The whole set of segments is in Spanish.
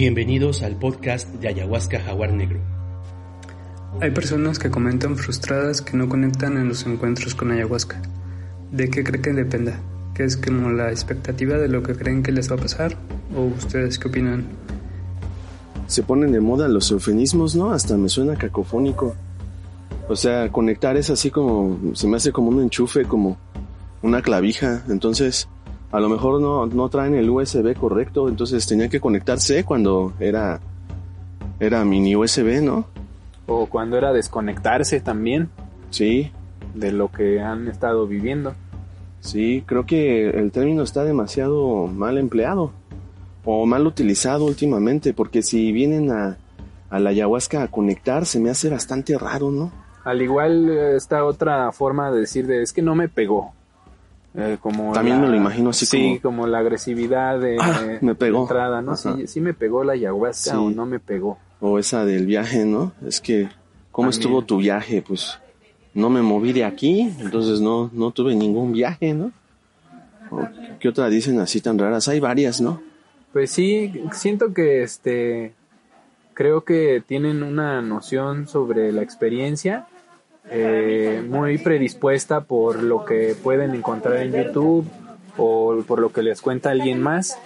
Bienvenidos al podcast de Ayahuasca Jaguar Negro. Hay personas que comentan frustradas que no conectan en los encuentros con ayahuasca. ¿De qué cree que dependa? ¿Que es como la expectativa de lo que creen que les va a pasar? ¿O ustedes qué opinan? Se ponen de moda los eufemismos, ¿no? Hasta me suena cacofónico. O sea, conectar es así como, se me hace como un enchufe, como una clavija. Entonces, a lo mejor no, no traen el USB correcto, entonces tenían que conectarse cuando era, era mini USB, ¿no? O cuando era desconectarse también. Sí. De lo que han estado viviendo. Sí, creo que el término está demasiado mal empleado o mal utilizado últimamente, porque si vienen a, a la ayahuasca a conectar, se me hace bastante raro, ¿no? Al igual está otra forma de decir de es que no me pegó. Eh, como También me lo imagino así sí, como... la agresividad de, ah, me pegó. entrada, ¿no? Sí, sí, me pegó la ayahuasca o no me pegó. O esa del viaje, ¿no? Es que, ¿cómo También. estuvo tu viaje? Pues no me moví de aquí, entonces no, no tuve ningún viaje, ¿no? ¿O ¿Qué otra dicen así tan raras? Hay varias, ¿no? Pues sí, siento que este, creo que tienen una noción sobre la experiencia eh, muy predispuesta por lo que pueden encontrar en YouTube o por lo que les cuenta alguien más.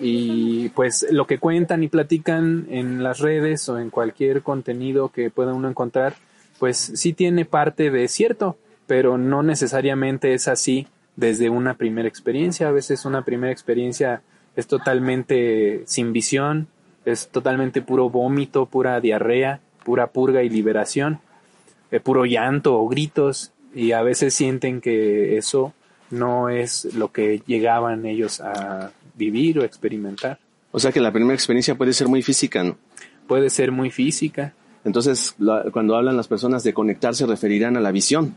Y pues lo que cuentan y platican en las redes o en cualquier contenido que pueda uno encontrar pues sí tiene parte de cierto pero no necesariamente es así desde una primera experiencia. A veces una primera experiencia es totalmente sin visión es totalmente puro vómito pura diarrea pura purga y liberación puro llanto o gritos y a veces sienten que eso no es lo que llegaban ellos a vivir o experimentar. O sea que la primera experiencia puede ser muy física, ¿no? Puede ser muy física. Entonces, la, cuando hablan las personas de conectar, se referirán a la visión.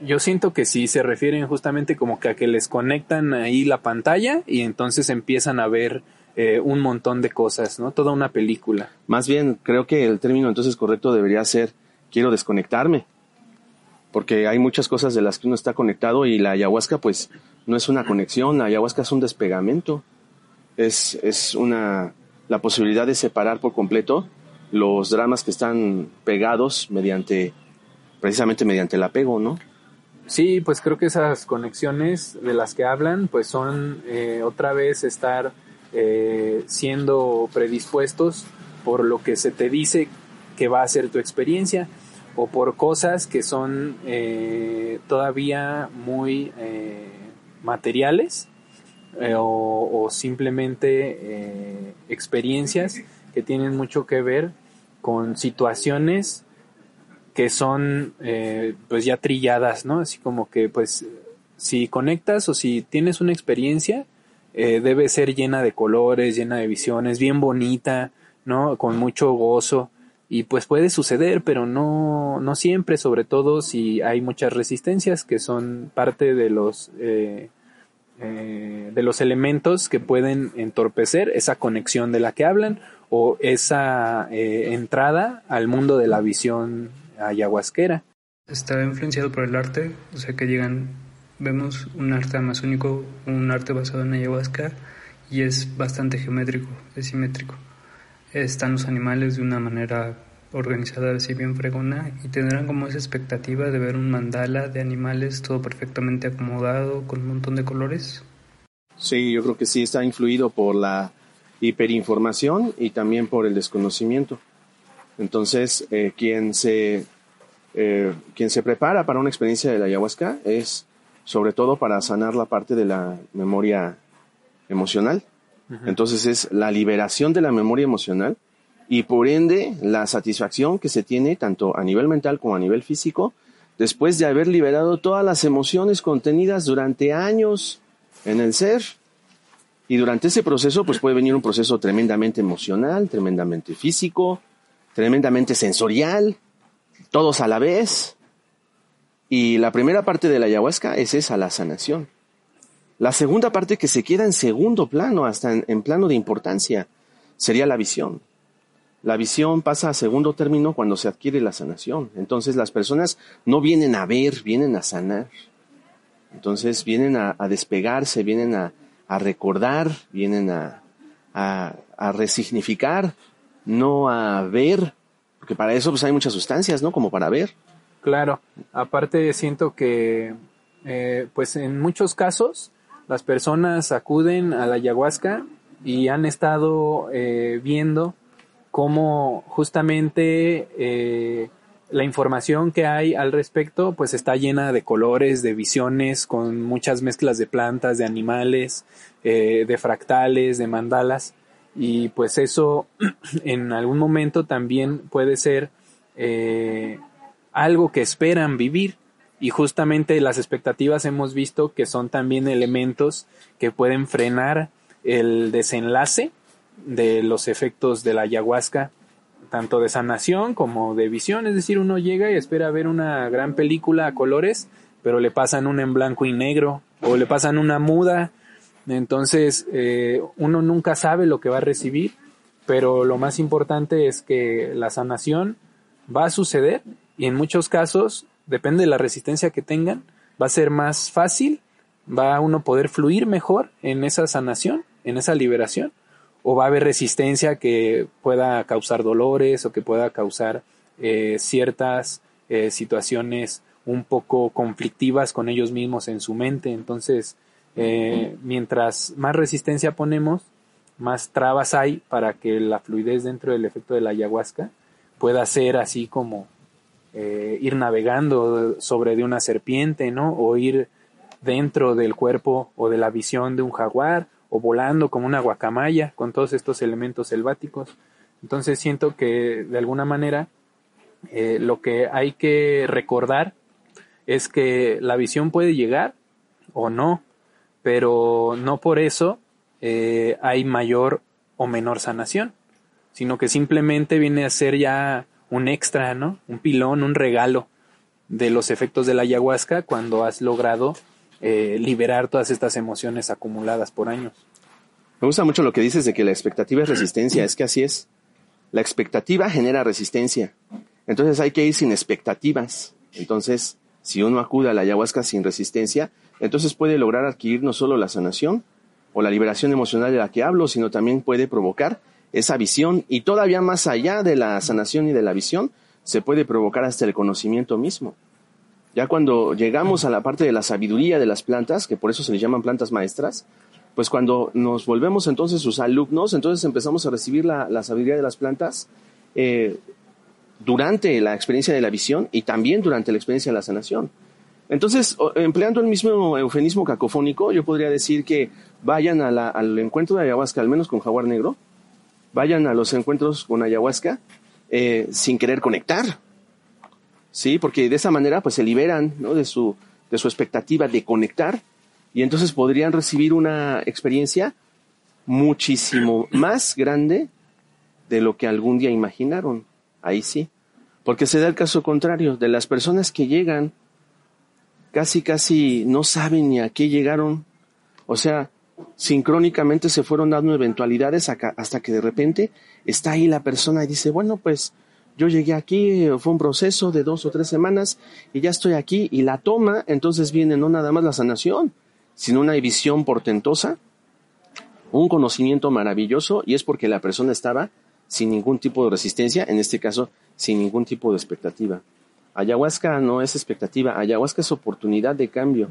Yo siento que sí, se refieren justamente como que a que les conectan ahí la pantalla y entonces empiezan a ver eh, un montón de cosas, ¿no? Toda una película. Más bien, creo que el término entonces correcto debería ser quiero desconectarme. Porque hay muchas cosas de las que uno está conectado y la ayahuasca pues no es una conexión, la ayahuasca es un despegamento. Es, es una, la posibilidad de separar por completo los dramas que están pegados mediante, precisamente mediante el apego, ¿no? Sí, pues creo que esas conexiones de las que hablan pues son eh, otra vez estar eh, siendo predispuestos por lo que se te dice que va a ser tu experiencia o por cosas que son eh, todavía muy eh, materiales eh, o, o, simplemente experiencias que tienen mucho que ver con situaciones que son pues ya trilladas, ¿no? Así como que pues si conectas o si tienes una experiencia debe ser llena de colores, llena de visiones, bien bonita, ¿no? Con mucho gozo y pues puede suceder, pero no, no siempre, sobre todo si hay muchas resistencias que son parte de los, eh, eh, de los elementos que pueden entorpecer esa conexión de la que hablan o esa eh, entrada al mundo de la visión ayahuasquera. Está influenciado por el arte, o sea que llegan, vemos un arte amazónico, un arte basado en ayahuasca y es bastante geométrico, es simétrico están los animales de una manera organizada, así bien fregona, y tendrán como esa expectativa de ver un mandala de animales todo perfectamente acomodado, con un montón de colores. Sí, yo creo que sí está influido por la hiperinformación y también por el desconocimiento. Entonces, eh, quien, se, eh, quien se prepara para una experiencia de la ayahuasca es sobre todo para sanar la parte de la memoria emocional entonces es la liberación de la memoria emocional y por ende la satisfacción que se tiene tanto a nivel mental como a nivel físico después de haber liberado todas las emociones contenidas durante años en el ser. Y durante ese proceso, pues puede venir un proceso tremendamente emocional, tremendamente físico, tremendamente sensorial, todos a la vez. Y la primera parte de la ayahuasca es esa, la sanación. La segunda parte que se queda en segundo plano, hasta en, plano de importancia, sería la visión. La visión pasa a segundo término cuando se adquiere la sanación. Entonces las personas no vienen a ver, vienen a sanar. Entonces vienen a, a despegarse, vienen a, a recordar, vienen a, a, a, resignificar, no a ver, porque para eso pues hay muchas sustancias, ¿no? Como para ver. Claro, aparte siento que, eh, pues en muchos casos, las personas acuden a la ayahuasca y han estado eh, viendo cómo justamente eh, la información que hay al respecto pues está llena de colores, de visiones, con muchas mezclas de plantas, de animales, eh, de fractales, de mandalas. Y pues eso en algún momento también puede ser eh, algo que esperan vivir y justamente las expectativas hemos visto que son también elementos que pueden frenar el desenlace de los efectos de la ayahuasca, tanto de sanación como de visión, es decir, uno llega y espera ver una gran película a colores, pero le pasan una en blanco y negro o le pasan una muda, entonces eh, uno nunca sabe lo que va a recibir, pero lo más importante es que la sanación va a suceder y en muchos casos, depende de la resistencia que tengan, va a ser más fácil, va a uno poder fluir mejor en esa sanación, en esa liberación o va a haber resistencia que pueda causar dolores o que pueda causar eh, ciertas eh, situaciones un poco conflictivas con ellos mismos en su mente. Entonces, eh, mientras más resistencia ponemos, más trabas hay para que la fluidez dentro del efecto de la ayahuasca pueda ser así como eh, ir navegando sobre de una serpiente, ¿no? O ir dentro del cuerpo o de la visión de un jaguar o volando como una guacamaya con todos estos elementos selváticos. Entonces siento que de alguna manera eh, lo que hay que recordar es que la visión puede llegar o no, pero no por eso eh, hay mayor o menor sanación, sino que simplemente viene a ser ya un extra, ¿no? Un pilón, un regalo de los efectos de la ayahuasca cuando has logrado eh, liberar todas estas emociones acumuladas por años. Me gusta mucho lo que dices de que la expectativa es resistencia, es que así es. La expectativa genera resistencia. Entonces hay que ir sin expectativas. Entonces, si uno acude a la ayahuasca sin resistencia, entonces puede lograr adquirir no solo la sanación o la liberación emocional de la que hablo, sino también puede provocar esa visión y todavía más allá de la sanación y de la visión, se puede provocar hasta el conocimiento mismo. Ya cuando llegamos a la parte de la sabiduría de las plantas, que por eso se les llaman plantas maestras, pues cuando nos volvemos entonces sus alumnos, entonces empezamos a recibir la, la sabiduría de las plantas eh, durante la experiencia de la visión y también durante la experiencia de la sanación. Entonces, empleando el mismo eufemismo cacofónico, yo podría decir que vayan al encuentro de ayahuasca, al menos con jaguar negro, vayan a los encuentros con ayahuasca eh, sin querer conectar, ¿sí? Porque de esa manera pues se liberan ¿no? de, su, de su expectativa de conectar y entonces podrían recibir una experiencia muchísimo más grande de lo que algún día imaginaron. Ahí sí. Porque se da el caso contrario, de las personas que llegan, casi, casi no saben ni a qué llegaron. O sea, sincrónicamente se fueron dando eventualidades hasta que de repente está ahí la persona y dice, bueno, pues yo llegué aquí, fue un proceso de dos o tres semanas y ya estoy aquí y la toma, entonces viene no nada más la sanación, sino una visión portentosa, un conocimiento maravilloso y es porque la persona estaba sin ningún tipo de resistencia, en este caso sin ningún tipo de expectativa. Ayahuasca no es expectativa, ayahuasca es oportunidad de cambio.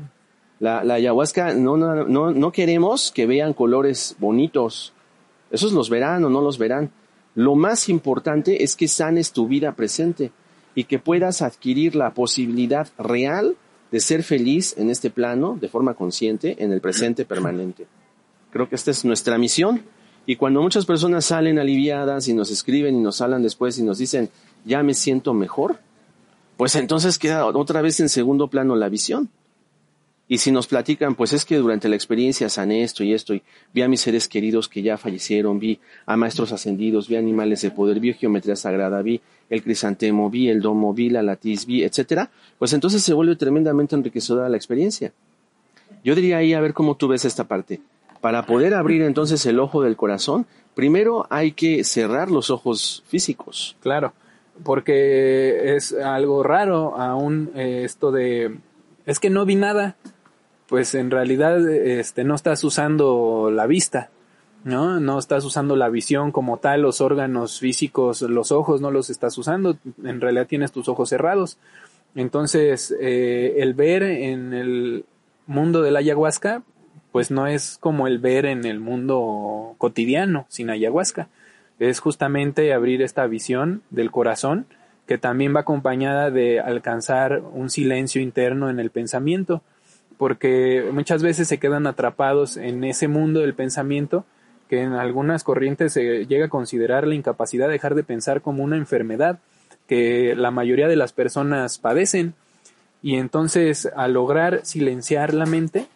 La, ayahuasca no, no, no, no queremos que vean colores bonitos, esos los verán o no los verán, lo más importante es que sanes tu vida presente y que puedas adquirir la posibilidad real de ser feliz en este plano de forma consciente, en el presente permanente. Creo que esta es nuestra misión. Y cuando muchas personas salen aliviadas y nos escriben y nos hablan después y nos dicen, ya me siento mejor, pues entonces queda otra vez en segundo plano la visión. Y si nos platican, pues es que durante la experiencia sané esto y esto, y vi a mis seres queridos que ya fallecieron, vi a maestros ascendidos, vi animales de poder, vi geometría sagrada, vi el crisantemo, vi el domo, vi la latiz, vi, etcétera, pues entonces se vuelve tremendamente enriquecedora la experiencia. Yo diría ahí a ver cómo tú ves esta parte. Para poder abrir entonces el ojo del corazón, primero hay que cerrar los ojos físicos. Claro, porque es algo raro aún eh, esto de es que no vi nada pues en realidad este, no estás usando la vista, ¿no? No estás usando la visión como tal, los órganos físicos, los ojos no los estás usando, en realidad tienes tus ojos cerrados. Entonces, eh, el ver en el mundo de la ayahuasca, pues no es como el ver en el mundo cotidiano sin ayahuasca. Es justamente abrir esta visión del corazón que también va acompañada de alcanzar un silencio interno en el pensamiento porque muchas veces se quedan atrapados en ese mundo del pensamiento que en algunas corrientes se llega a considerar la incapacidad de dejar de pensar como una enfermedad que la mayoría de las personas padecen. Y entonces al lograr silenciar la mente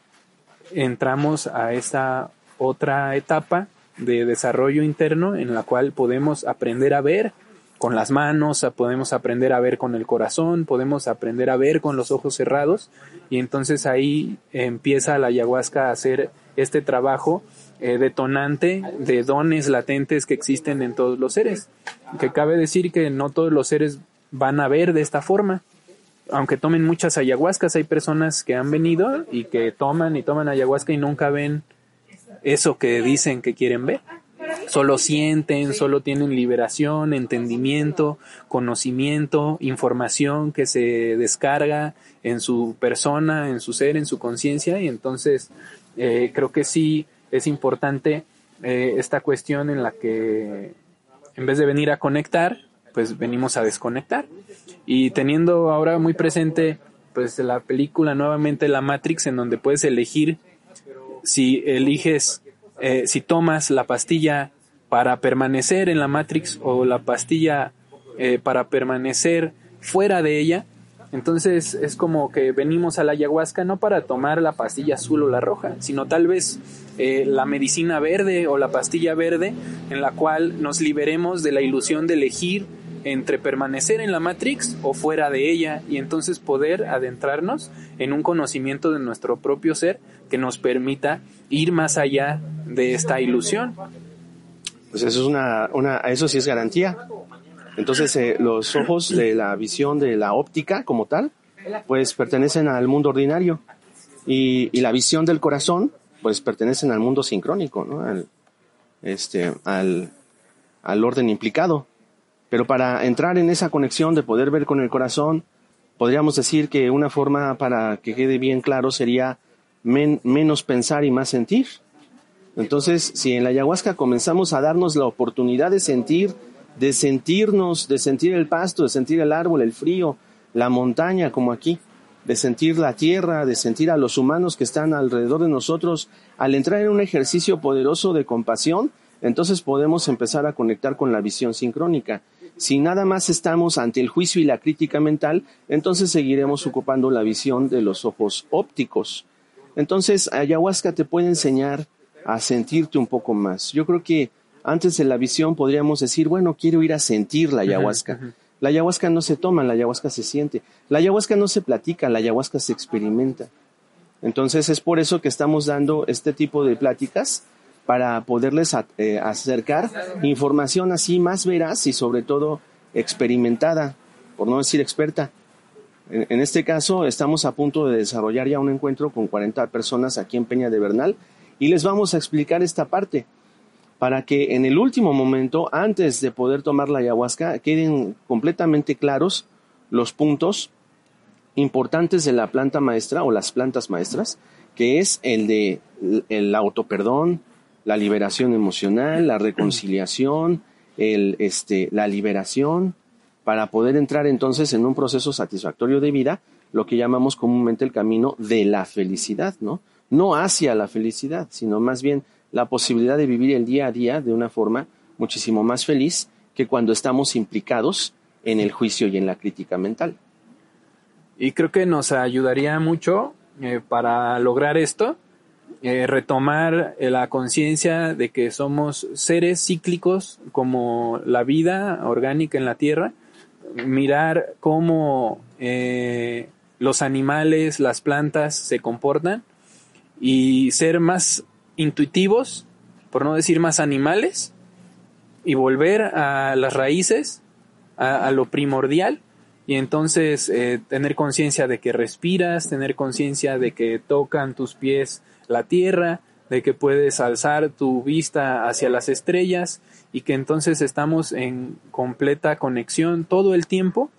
entramos a esta otra etapa de desarrollo interno en la cual podemos aprender a ver con las manos, podemos aprender a ver con el corazón, podemos aprender a ver con los ojos cerrados y entonces ahí empieza la ayahuasca a hacer este trabajo eh, detonante de dones latentes que existen en todos los seres. Que cabe decir que no todos los seres van a ver de esta forma. Aunque tomen muchas ayahuascas, hay personas que han venido y que toman y toman ayahuasca y nunca ven eso que dicen que quieren ver solo sienten, solo tienen liberación, entendimiento, conocimiento, información que se descarga en su persona, en su ser, en su conciencia y entonces eh, creo que sí es importante eh, esta cuestión en la que en vez de venir a conectar, pues venimos a desconectar. Y teniendo ahora muy presente pues la película nuevamente La Matrix en donde puedes elegir si eliges eh, si tomas la pastilla para permanecer en la Matrix o la pastilla eh, para permanecer fuera de ella, entonces es como que venimos a la ayahuasca no para tomar la pastilla azul o la roja, sino tal vez eh, la medicina verde o la pastilla verde en la cual nos liberemos de la ilusión de elegir entre permanecer en la Matrix o fuera de ella y entonces poder adentrarnos en un conocimiento de nuestro propio ser que nos permita ir más allá de esta ilusión. Pues eso es una, una eso sí es garantía. Entonces eh, los ojos de la visión de la óptica como tal, pues pertenecen al mundo ordinario y, y la visión del corazón, pues pertenecen al mundo sincrónico, ¿no? Al, este, al, al orden implicado. Pero para entrar en esa conexión de poder ver con el corazón, podríamos decir que una forma para que quede bien claro sería menos pensar y más sentir. Entonces, si en la ayahuasca comenzamos a darnos la oportunidad de sentir, de sentirnos, de sentir el pasto, de sentir el árbol, el frío, la montaña, como aquí, de sentir la tierra, de sentir a los humanos que están alrededor de nosotros, al entrar en un ejercicio poderoso de compasión, entonces podemos empezar a conectar con la visión sincrónica. Si nada más estamos ante el juicio y la crítica mental, entonces seguiremos ocupando la visión de los ojos ópticos. Entonces, ayahuasca te puede enseñar a sentirte un poco más. Yo creo que antes de la visión podríamos decir, bueno, quiero ir a sentir la ayahuasca. La ayahuasca no se toma, la ayahuasca se siente. La ayahuasca no se platica, la ayahuasca se experimenta. Entonces es por eso que estamos dando este tipo de pláticas para poderles eh, acercar información así más veraz y sobre todo experimentada, por no decir experta. En, este caso, estamos a punto de desarrollar ya un encuentro con 40 personas aquí en Peña de Bernal y les vamos a explicar esta parte para que en el último momento, antes de poder tomar la ayahuasca, queden completamente claros los puntos importantes de la planta maestra o las plantas maestras, que es el de el autoperdón, la liberación emocional, la reconciliación, el, este, la liberación, para poder entrar entonces en un proceso satisfactorio de vida, lo que llamamos comúnmente el camino de la felicidad, ¿no? No hacia la felicidad, sino más bien la posibilidad de vivir el día a día de una forma muchísimo más feliz que cuando estamos implicados en el juicio y en la crítica mental. Y creo que nos ayudaría mucho eh, para lograr esto, eh, retomar la conciencia de que somos seres cíclicos como la vida orgánica en la Tierra, mirar cómo eh, los animales, las plantas se comportan y ser más intuitivos, por no decir más animales, y volver a las raíces, a, lo primordial, y entonces eh, tener conciencia de que respiras, tener conciencia de que tocan tus pies la tierra, de que puedes alzar tu vista hacia las estrellas y que entonces estamos en completa conexión todo el tiempo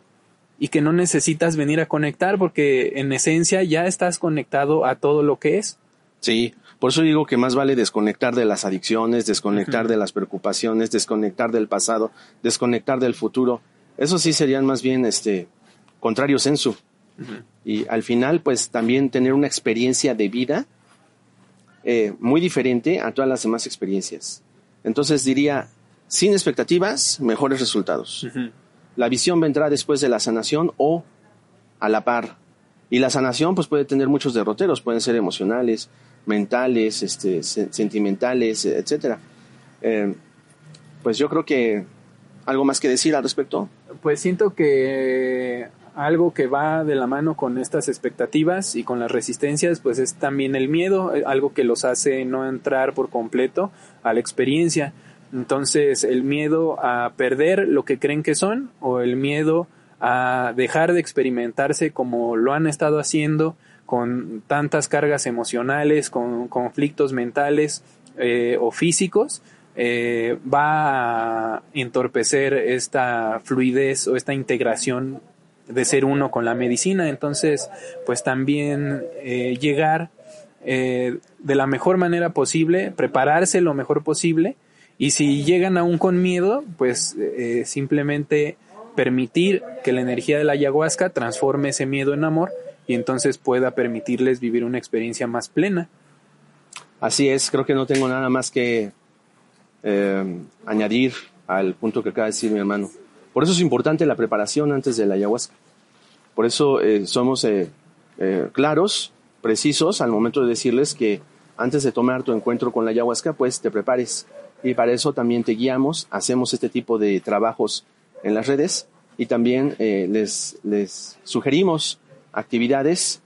y que no necesitas venir a conectar porque en esencia ya estás conectado a todo lo que es. Sí, por eso digo que más vale desconectar de las adicciones, desconectar de las preocupaciones, desconectar del pasado, desconectar del futuro. Eso sí serían más bien este contrarios en su. Y al final, pues también tener una experiencia de vida eh, muy diferente a todas las demás experiencias. Entonces diría, sin expectativas, mejores resultados. La visión vendrá después de la sanación o a la par. Y la sanación pues puede tener muchos derroteros, pueden ser emocionales, mentales, este, sentimentales, etcétera. Eh, pues yo creo que algo más que decir al respecto. Pues siento que algo que va de la mano con estas expectativas y con las resistencias, pues es también el miedo, eh, algo que los hace no entrar por completo a la experiencia. Entonces, el miedo a perder lo que creen que son o el miedo a dejar de experimentarse como lo han estado haciendo con tantas cargas emocionales, con conflictos mentales eh, o físicos, eh, va a entorpecer esta fluidez o esta integración de ser uno con la medicina. Entonces, pues también eh, llegar de la mejor manera posible, prepararse lo mejor posible y si llegan aún con miedo, pues simplemente permitir que la energía de la ayahuasca transforme ese miedo en amor y entonces pueda permitirles vivir una experiencia más plena. Así es, creo que no tengo nada más que eh, añadir al punto que acaba de decir mi hermano. Por eso es importante la preparación antes de la ayahuasca. Por eso eh, somos eh, claros, precisos al momento de decirles que antes de tomar tu encuentro con la ayahuasca, pues te prepares. Y para eso también te guiamos, hacemos este tipo de trabajos en las redes y también les, les sugerimos actividades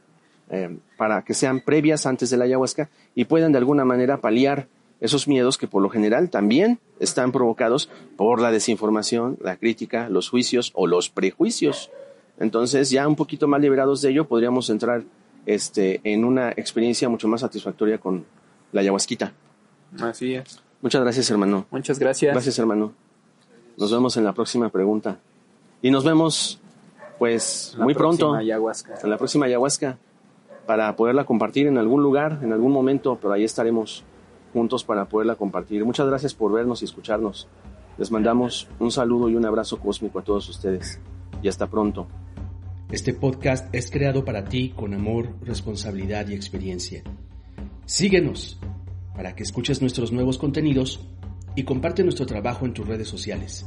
eh, para que sean previas antes de la ayahuasca y puedan de alguna manera paliar esos miedos que por lo general también están provocados por la desinformación, la crítica, los juicios o los prejuicios. Entonces, ya un poquito más liberados de ello, podríamos entrar este, en una experiencia mucho más satisfactoria con la ayahuasquita. Así es. Muchas gracias, hermano. Muchas gracias. Gracias, hermano. Nos vemos en la próxima pregunta. Y nos vemos pues muy pronto en la próxima ayahuasca para poderla compartir en algún lugar, en algún momento, pero ahí estaremos juntos para poderla compartir. Muchas gracias por vernos y escucharnos. Les mandamos un saludo y un abrazo cósmico a todos ustedes y hasta pronto. Este podcast es creado para ti con amor, responsabilidad y experiencia. Síguenos para que escuches nuestros nuevos contenidos y comparte nuestro trabajo en tus redes sociales.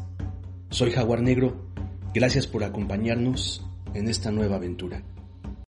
Soy Jaguar Negro Gracias por acompañarnos en esta nueva aventura.